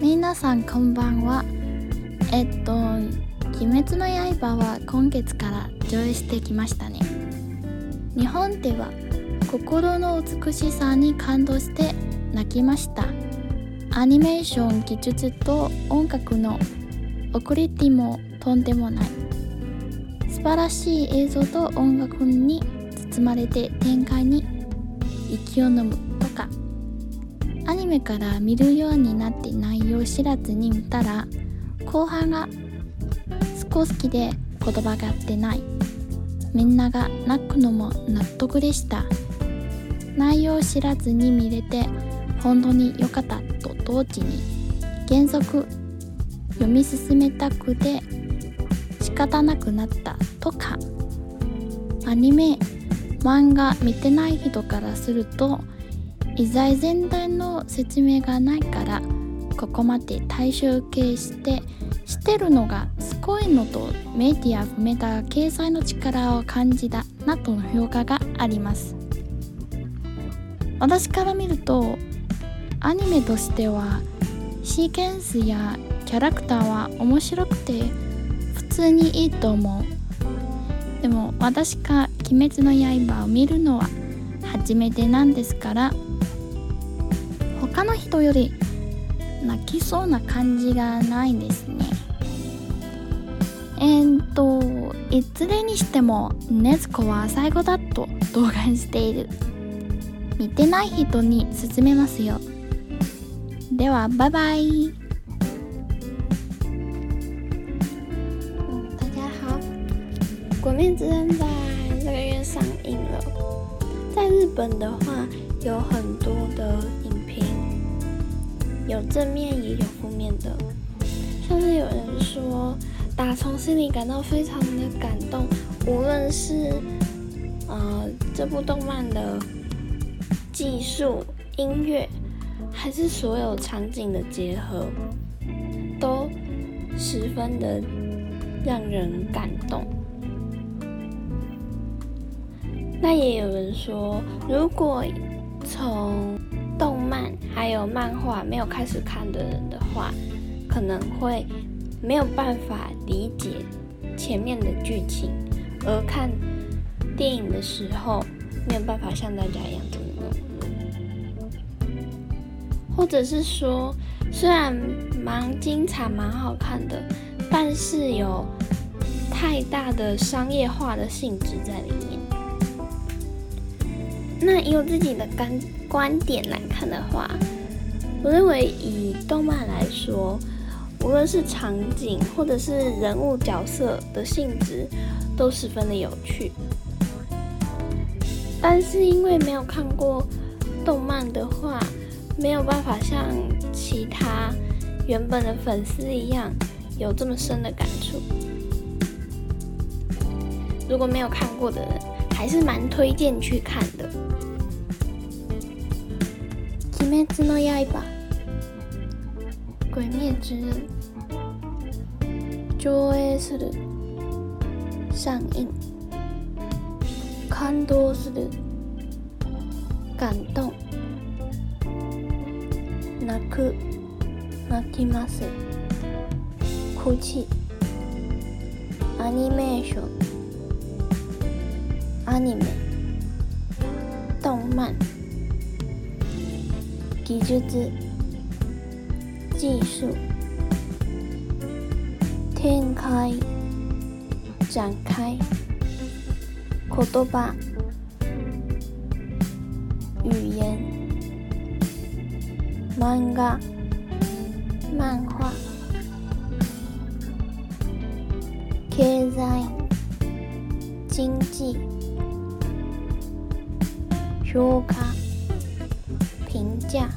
皆さんこんばんは。えっと「鬼滅の刃」は今月から上映してきましたね。日本では心の美しさに感動して泣きました。アニメーション技術と音楽のオクリティもとんでもない。素晴らしい映像と音楽に包まれて展開に息を飲む。アニメから見るようになって内容知らずに見たら後半が少し好きで言葉が合ってない。みんなが泣くのも納得でした。内容知らずに見れて本当に良かったと同時に原則読み進めたくて仕方なくなったとか。アニメ漫画見てない人からすると遺材全体の説明がないからここまで大衆系してしてるのがすごいのとメディア含めた掲載の力を感じたなとの評価があります。私から見るとアニメとしてはシーケンスやキャラクターは面白くて普通にいいと思う。でも私が「鬼滅の刃」を見るのは初めてなんですから他の人より泣きそうな感じがないですね。えー、っといずれにしても禰豆子は最後だと動画している。見てない人に勧めますよ。では拜拜大家好，《鬼灭之刃》在这个月上映了。在日本的话，有很多的，有正面也有负面的。像是有人说，打从心里感到非常的感动，无论是呃这部动漫的技术、音乐。还是所有场景的结合，都十分的让人感动。那也有人说，如果从动漫还有漫画没有开始看的人的话，可能会没有办法理解前面的剧情，而看电影的时候没有办法像大家一样这么。或者是说，虽然蛮精彩、蛮好看的，但是有太大的商业化的性质在里面。那以我自己的观观点来看的话，我认为以动漫来说，无论是场景或者是人物角色的性质，都十分的有趣。但是因为没有看过动漫的话，没有办法像其他原本的粉丝一样有这么深的感触。如果没有看过的人，还是蛮推荐去看的。鬼灭之刃，鬼灭之刃，上映する、上映、感動する、感動。泣く。泣きます。哭泣アニメーション。アニメ。動漫技術技術展開展開言葉語言漫画、漫画、経済、经济、評価、評價、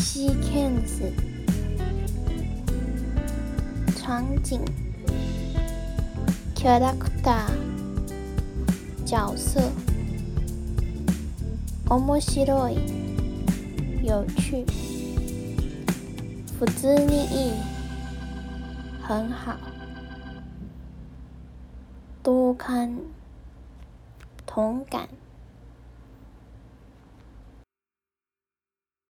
シーケンス、場景、キャラクター、角色、面白い。有趣，福之逆意，很好，多看同感。